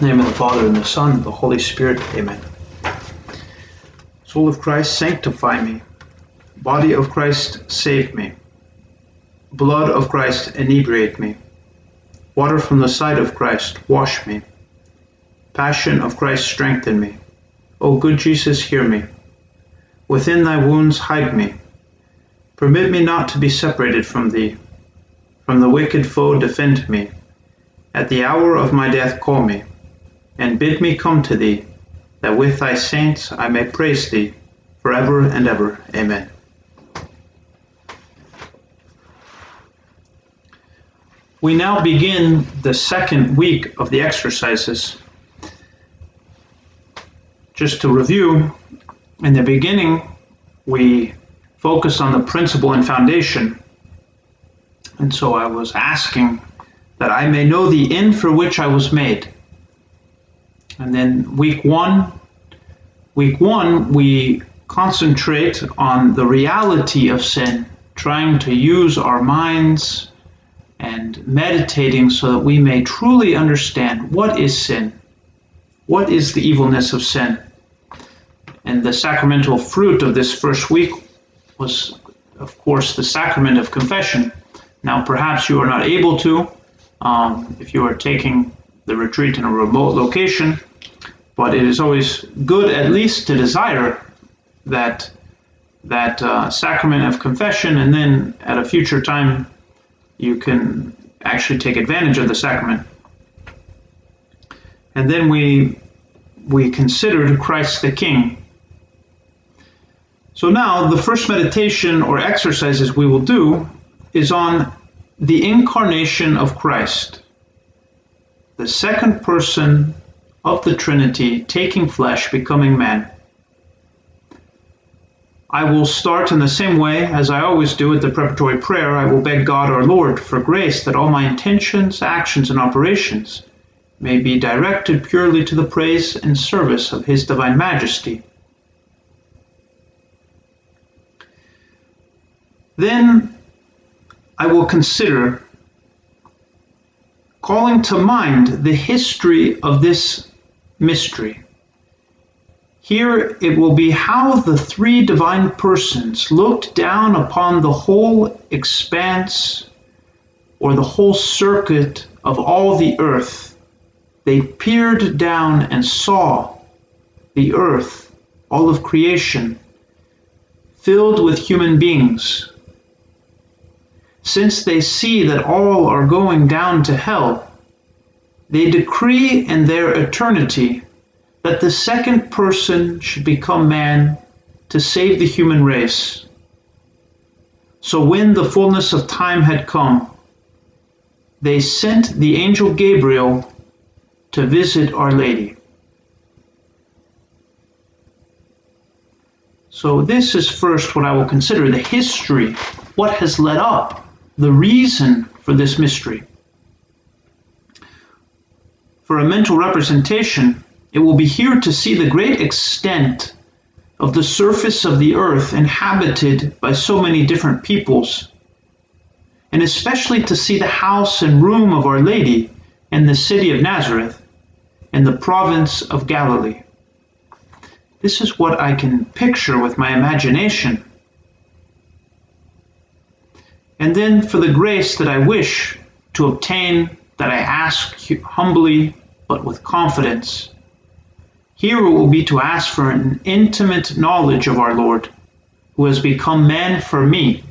Name of the Father, and the Son, and the Holy Spirit. Amen. Soul of Christ, sanctify me. Body of Christ, save me. Blood of Christ, inebriate me. Water from the side of Christ, wash me. Passion of Christ, strengthen me. O good Jesus, hear me. Within thy wounds, hide me. Permit me not to be separated from thee. From the wicked foe, defend me. At the hour of my death, call me and bid me come to thee, that with thy saints I may praise thee forever and ever. Amen. We now begin the second week of the exercises. Just to review, in the beginning, we focused on the principle and foundation. And so I was asking that I may know the end for which I was made and then week one, week one, we concentrate on the reality of sin, trying to use our minds and meditating so that we may truly understand what is sin, what is the evilness of sin. And the sacramental fruit of this first week was, of course, the sacrament of confession. Now, perhaps you are not able to, um, if you are taking the retreat in a remote location, but it is always good at least to desire that that uh, sacrament of confession, and then at a future time you can actually take advantage of the sacrament. And then we we considered Christ the King. So now the first meditation or exercises we will do is on the incarnation of Christ, the second person of the Trinity taking flesh, becoming man. I will start in the same way as I always do at the preparatory prayer. I will beg God our Lord for grace that all my intentions, actions, and operations may be directed purely to the praise and service of His Divine Majesty. Then I will consider calling to mind the history of this mystery. Here it will be how the three divine persons looked down upon the whole expanse or the whole circuit of all the earth. They peered down and saw the earth, all of creation, filled with human beings. Since they see that all are going down to hell, they decree in their eternity that the second person should become man to save the human race. So when the fullness of time had come, they sent the angel Gabriel to visit Our Lady. So, this is first what I will consider the history, what has led up, the reason for this mystery. For a mental representation, it will be here to see the great extent of the surface of the earth inhabited by so many different peoples, and especially to see the house and room of Our Lady in the city of Nazareth in the province of Galilee. This is what I can picture with my imagination. And then for the grace that I wish to obtain, that I ask humbly but with confidence. Here it will be to ask for an intimate knowledge of our Lord, who has become man for me,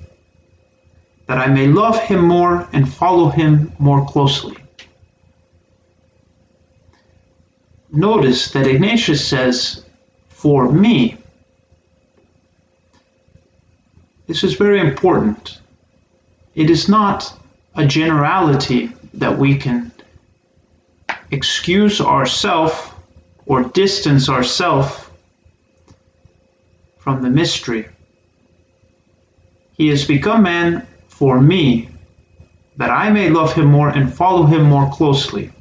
that I may love him more and follow him more closely. Notice that Ignatius says, for me. This is very important. It is not a generality that we can excuse ourself or distance ourself from the mystery. He has become man for me, that I may love him more and follow him more closely.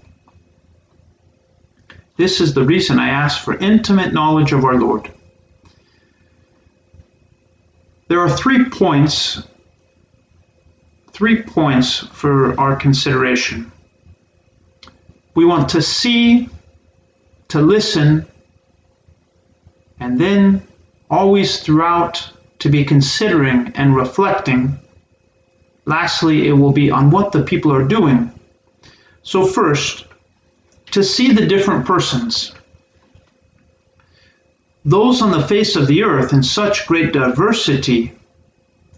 This is the reason I ask for intimate knowledge of our Lord. There are three points, three points for our consideration we want to see to listen, and then always throughout to be considering and reflecting. Lastly, it will be on what the people are doing. So, first, to see the different persons. Those on the face of the earth in such great diversity,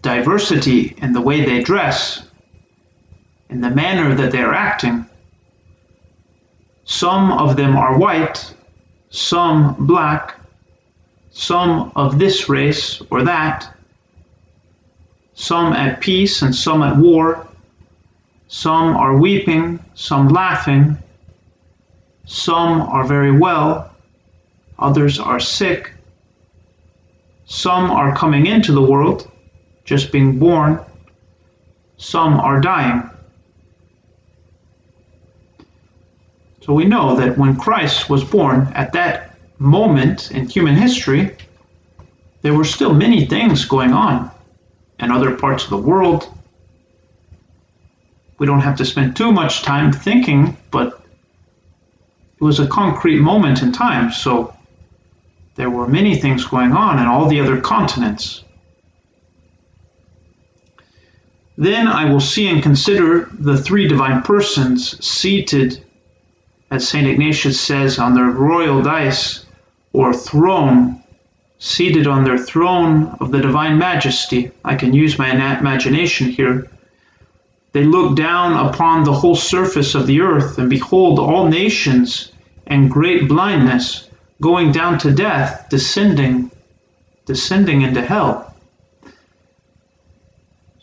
diversity in the way they dress, in the manner that they're acting. Some of them are white, some black, some of this race or that, some at peace and some at war, some are weeping, some laughing, some are very well, others are sick, some are coming into the world, just being born, some are dying. So we know that when Christ was born at that moment in human history, there were still many things going on in other parts of the world. We don't have to spend too much time thinking, but it was a concrete moment in time, so there were many things going on in all the other continents. Then I will see and consider the three divine persons seated, as St. Ignatius says, on their royal dais or throne, seated on their throne of the divine majesty. I can use my imagination here. They look down upon the whole surface of the earth and behold all nations and great blindness going down to death, descending, descending into hell.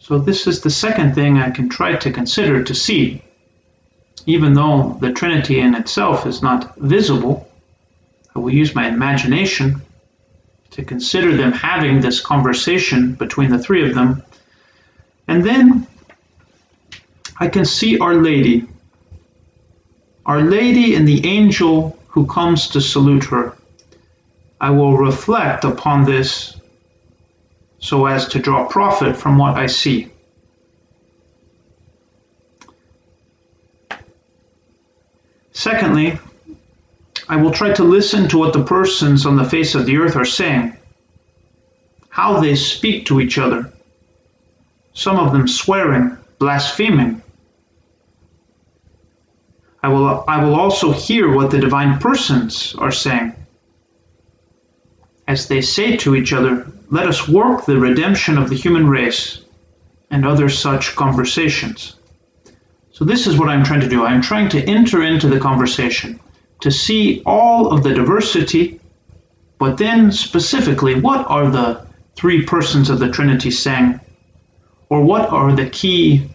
So, this is the second thing I can try to consider to see. Even though the Trinity in itself is not visible, I will use my imagination to consider them having this conversation between the three of them. And then I can see Our Lady. Our Lady and the angel who comes to salute her. I will reflect upon this so as to draw profit from what I see. Secondly, I will try to listen to what the persons on the face of the earth are saying, how they speak to each other, some of them swearing, blaspheming. I will, I will also hear what the divine persons are saying. As they say to each other, Let us work the redemption of the human race, and other such conversations. So, this is what I'm trying to do. I'm trying to enter into the conversation to see all of the diversity, but then specifically, what are the three persons of the Trinity saying? Or what are the key,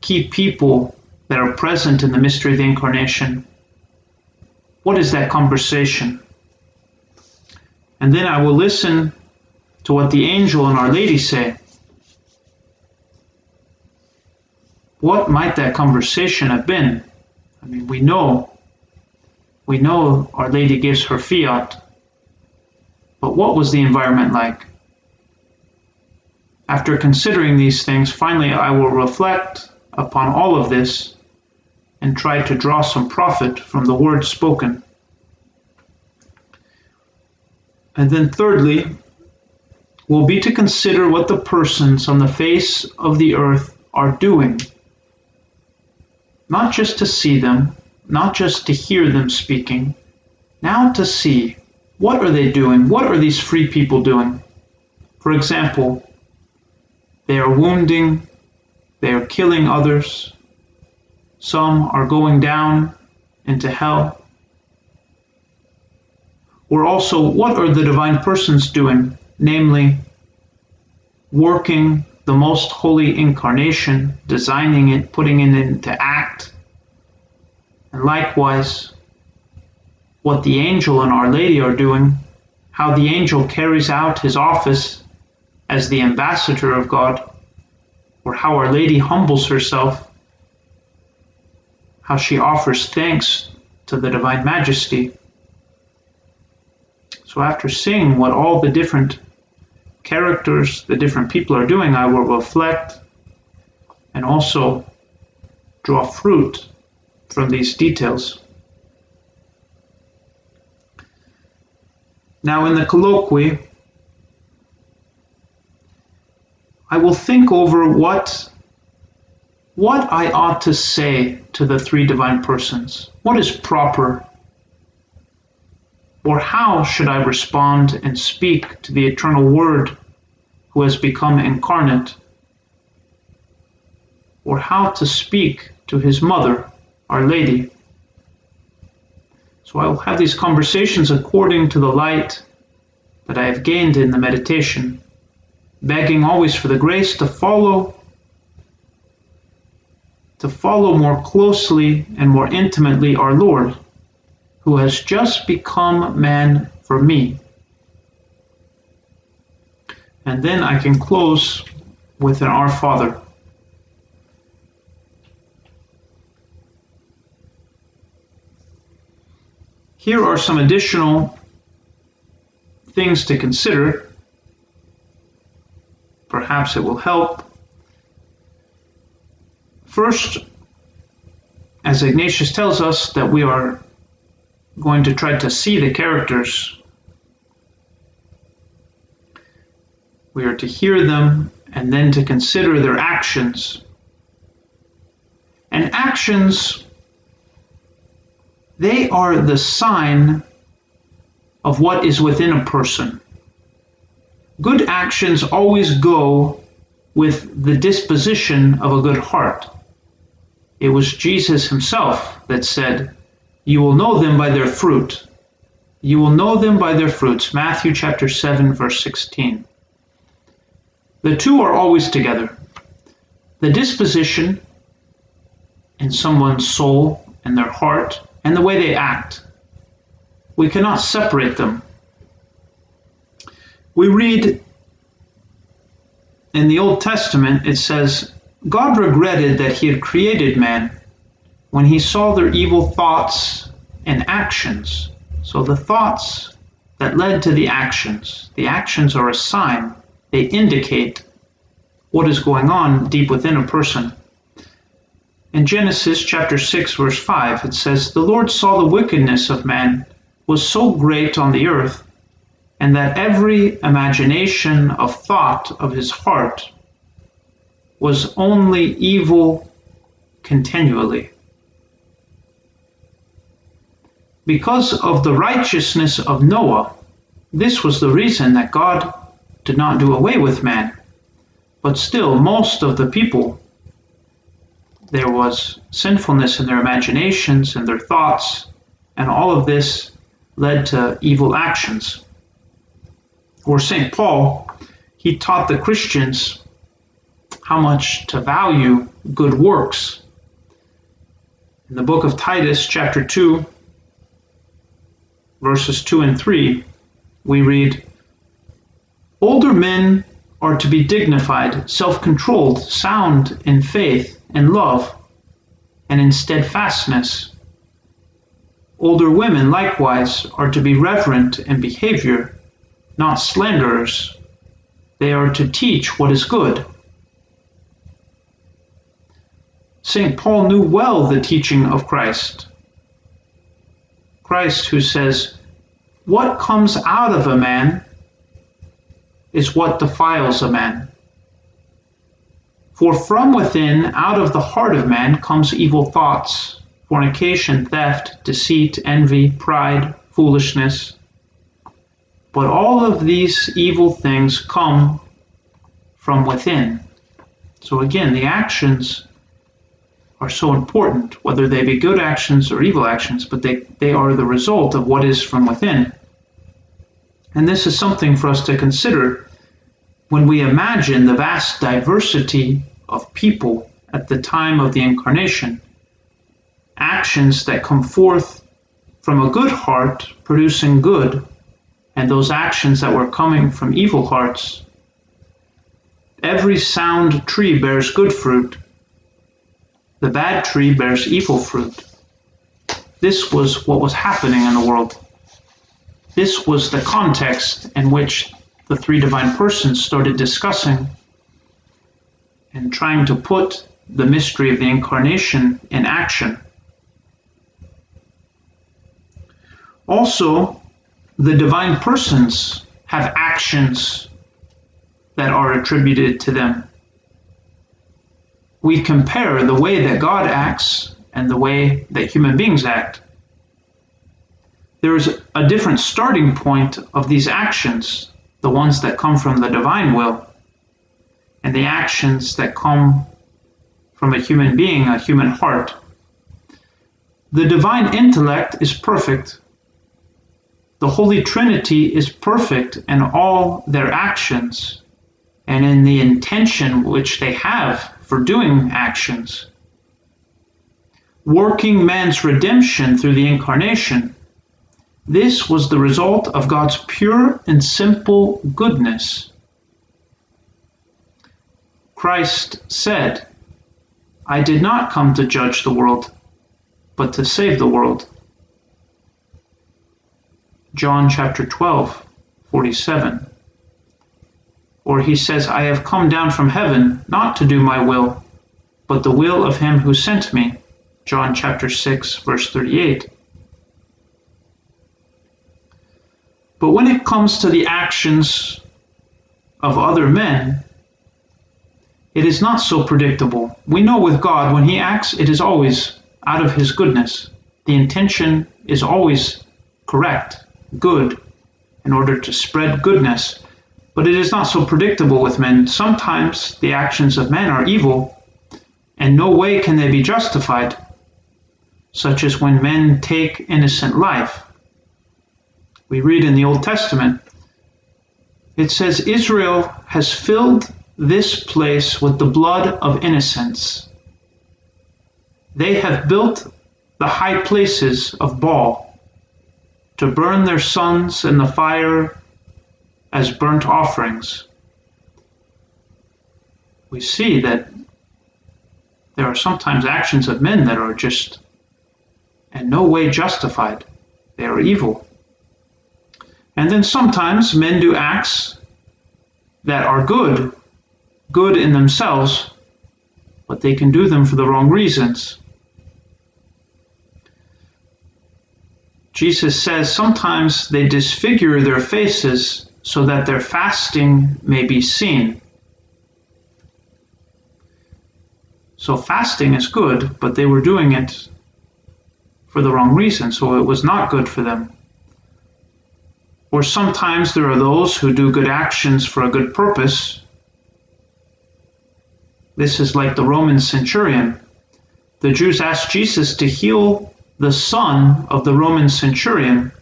key people that are present in the mystery of the Incarnation? What is that conversation? And then I will listen to what the angel and Our Lady say. What might that conversation have been? I mean, we know we know Our Lady gives her fiat, but what was the environment like? After considering these things, finally I will reflect upon all of this and try to draw some profit from the words spoken. And then, thirdly, will be to consider what the persons on the face of the earth are doing. Not just to see them, not just to hear them speaking, now to see what are they doing? What are these free people doing? For example, they are wounding, they are killing others, some are going down into hell. Or also, what are the divine persons doing? Namely, working the most holy incarnation, designing it, putting it into act, and likewise, what the angel and Our Lady are doing, how the angel carries out his office as the ambassador of God, or how Our Lady humbles herself, how she offers thanks to the Divine Majesty. So, after seeing what all the different characters, the different people are doing, I will reflect and also draw fruit from these details. Now, in the colloquy, I will think over what what I ought to say to the three divine persons. What is proper? Or how should I respond and speak to the eternal Word who has become incarnate? Or how to speak to his mother, Our Lady? So I will have these conversations according to the light that I have gained in the meditation, begging always for the grace to follow to follow more closely and more intimately our Lord, who has just become man for me. And then I can close with an Our Father. Here are some additional things to consider. Perhaps it will help. First, as Ignatius tells us, that we are going to try to see the characters. We are to hear them and then to consider their actions. And actions they are the sign of what is within a person. Good actions always go with the disposition of a good heart. It was Jesus himself that said, You will know them by their fruit. You will know them by their fruits. Matthew chapter 7, verse 16. The two are always together. The disposition in someone's soul and their heart and the way they act. We cannot separate them. We read in the Old Testament, it says, God regretted that he had created man when he saw their evil thoughts and actions. So the thoughts that led to the actions, the actions are a sign, they indicate what is going on deep within a person. In Genesis chapter 6 verse 5 it says the Lord saw the wickedness of man was so great on the earth and that every imagination of thought of his heart was only evil continually. Because of the righteousness of Noah, this was the reason that God did not do away with man. But still, most of the people there was sinfulness in their imaginations and their thoughts, and all of this led to evil actions. Or St. Paul, he taught the Christians how much to value good works. In the book of Titus, chapter 2, verses 2 and 3, we read Older men are to be dignified, self controlled, sound in faith and love and in steadfastness. Older women likewise are to be reverent in behavior, not slanderers. They are to teach what is good. St. Paul knew well the teaching of Christ. Christ, who says, What comes out of a man is what defiles a man. For from within, out of the heart of man, comes evil thoughts, fornication, theft, deceit, envy, pride, foolishness. But all of these evil things come from within. So again, the actions are so important, whether they be good actions or evil actions, but they, they are the result of what is from within. And this is something for us to consider when we imagine the vast diversity of people at the time of the incarnation, actions that come forth from a good heart producing good, and those actions that were coming from evil hearts. Every sound tree bears good fruit, the bad tree bears evil fruit. This was what was happening in the world. This was the context in which the three divine persons started discussing and trying to put the mystery of the incarnation in action. Also, the divine persons have actions that are attributed to them. We compare the way that God acts and the way that human beings act. There is a different starting point of these actions, the ones that come from the divine will, and the actions that come from a human being, a human heart. The divine intellect is perfect. The Holy Trinity is perfect in all their actions and in the intention which they have for doing actions. Working man's redemption through the incarnation. This was the result of God's pure and simple goodness. Christ said, I did not come to judge the world, but to save the world. John chapter 12, 47. Or he says, I have come down from heaven not to do my will, but the will of him who sent me. John chapter 6, verse 38. But when it comes to the actions of other men, it is not so predictable. We know with God, when He acts, it is always out of His goodness. The intention is always correct, good, in order to spread goodness. But it is not so predictable with men. Sometimes the actions of men are evil, and no way can they be justified, such as when men take innocent life. We read in the Old Testament, it says, Israel has filled this place with the blood of innocents. They have built the high places of Baal to burn their sons in the fire as burnt offerings. We see that there are sometimes actions of men that are just in no way justified. They are evil. And then sometimes men do acts that are good good in themselves, but they can do them for the wrong reasons. Jesus says sometimes they disfigure their faces so that their fasting may be seen. So fasting is good, but they were doing it for the wrong reason, so it was not good for them. Or sometimes there are those who do good actions for a good purpose, this is like the Roman centurion. The Jews asked Jesus to heal the son of the Roman centurion.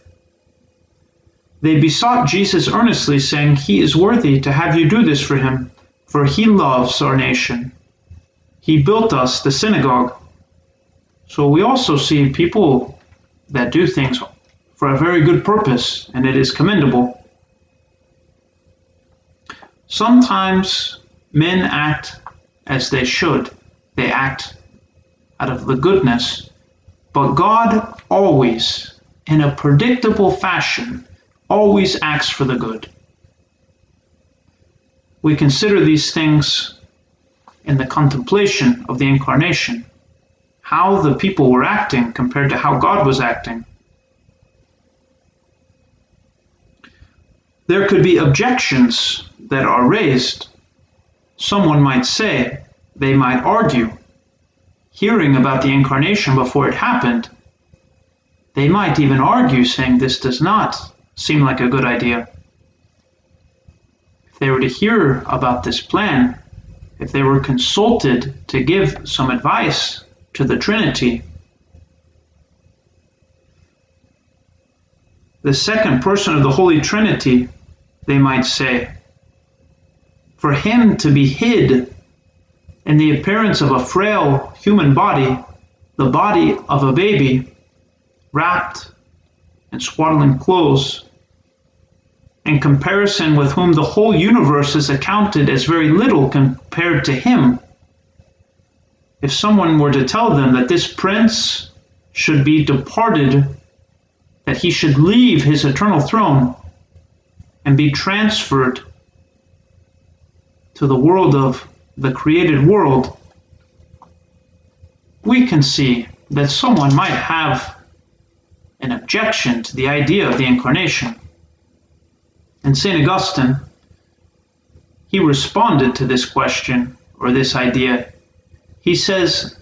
They besought Jesus earnestly, saying, He is worthy to have you do this for him, for he loves our nation. He built us the synagogue. So we also see people that do things for a very good purpose, and it is commendable. Sometimes men act as they should. They act out of the goodness. But God always, in a predictable fashion, always acts for the good. We consider these things in the contemplation of the incarnation, how the people were acting compared to how God was acting. There could be objections that are raised Someone might say, they might argue, hearing about the incarnation before it happened, they might even argue saying this does not seem like a good idea. If they were to hear about this plan, if they were consulted to give some advice to the Trinity, the second person of the Holy Trinity, they might say, for him to be hid in the appearance of a frail human body, the body of a baby, wrapped in swaddling clothes, in comparison with whom the whole universe is accounted as very little compared to him. If someone were to tell them that this prince should be departed, that he should leave his eternal throne and be transferred to the world of the created world, we can see that someone might have an objection to the idea of the incarnation. And St. Augustine, he responded to this question or this idea. He says,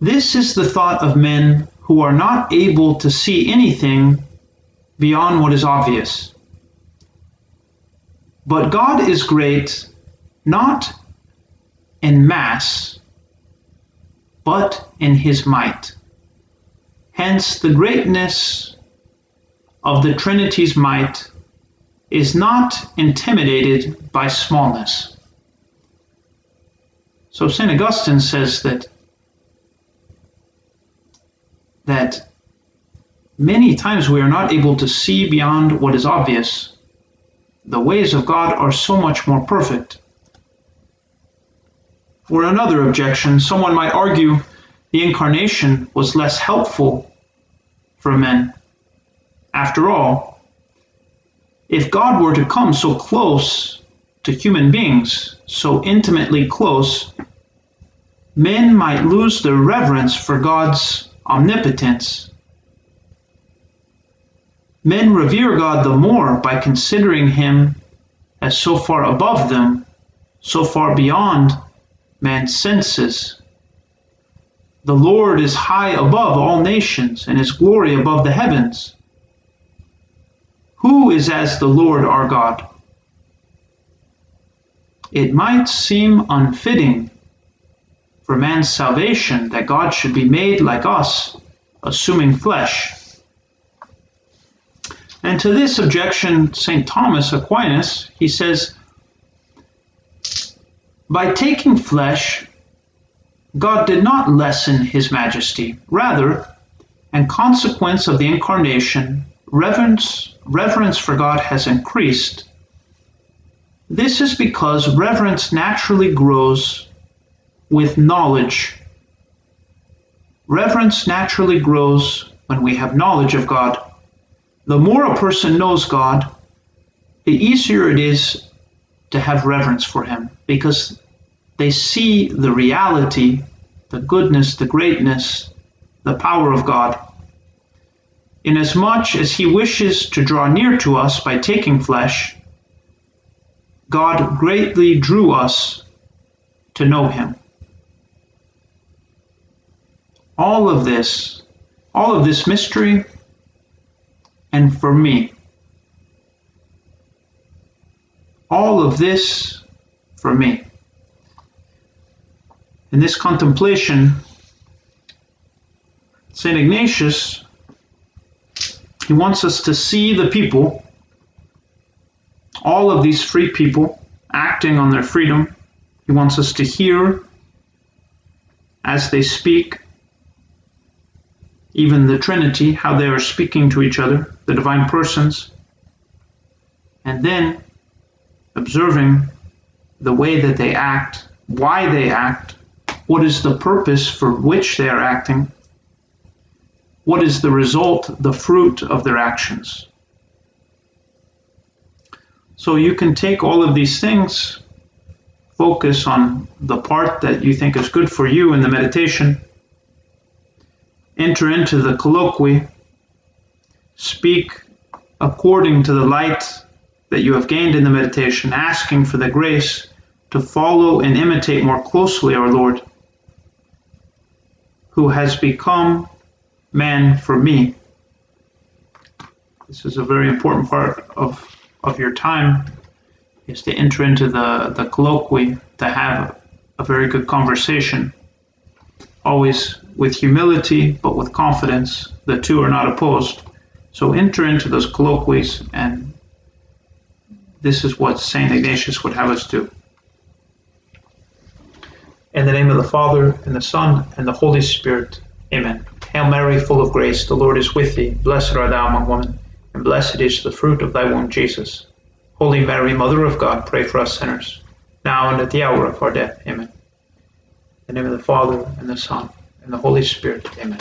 This is the thought of men who are not able to see anything beyond what is obvious. But God is great not in mass, but in his might. Hence, the greatness of the Trinity's might is not intimidated by smallness. So St. Augustine says that that many times we are not able to see beyond what is obvious. The ways of God are so much more perfect. For another objection, someone might argue the incarnation was less helpful for men. After all, if God were to come so close to human beings, so intimately close, men might lose their reverence for God's omnipotence. Men revere God the more by considering him as so far above them, so far beyond man's senses. The Lord is high above all nations, and his glory above the heavens. Who is as the Lord our God? It might seem unfitting for man's salvation that God should be made like us, assuming flesh. And to this objection, St. Thomas Aquinas, he says, by taking flesh, God did not lessen his majesty. Rather, in consequence of the incarnation, reverence, reverence for God has increased. This is because reverence naturally grows with knowledge. Reverence naturally grows when we have knowledge of God. The more a person knows God, the easier it is to have reverence for him because they see the reality, the goodness, the greatness, the power of God. Inasmuch as he wishes to draw near to us by taking flesh, God greatly drew us to know him. All of this, all of this mystery, and for me, all of this for me. In this contemplation, St. Ignatius, he wants us to see the people, all of these free people acting on their freedom. He wants us to hear as they speak, even the Trinity, how they are speaking to each other, the divine persons. And then observing the way that they act, why they act, what is the purpose for which they are acting, what is the result, the fruit of their actions. So you can take all of these things, focus on the part that you think is good for you in the meditation, enter into the colloquy, speak according to the light that you have gained in the meditation, asking for the grace to follow and imitate more closely our Lord, who has become man for me. This is a very important part of, of your time, is to enter into the, the colloquy, to have a very good conversation, always with humility, but with confidence. The two are not opposed. So enter into those colloquies and this is what St. Ignatius would have us do. In the name of the Father, and the Son, and the Holy Spirit. Amen. Hail Mary, full of grace, the Lord is with thee. Blessed art thou among women, and blessed is the fruit of thy womb, Jesus. Holy Mary, Mother of God, pray for us sinners, now and at the hour of our death. Amen. In the name of the Father, and the Son, and the Holy Spirit. Amen.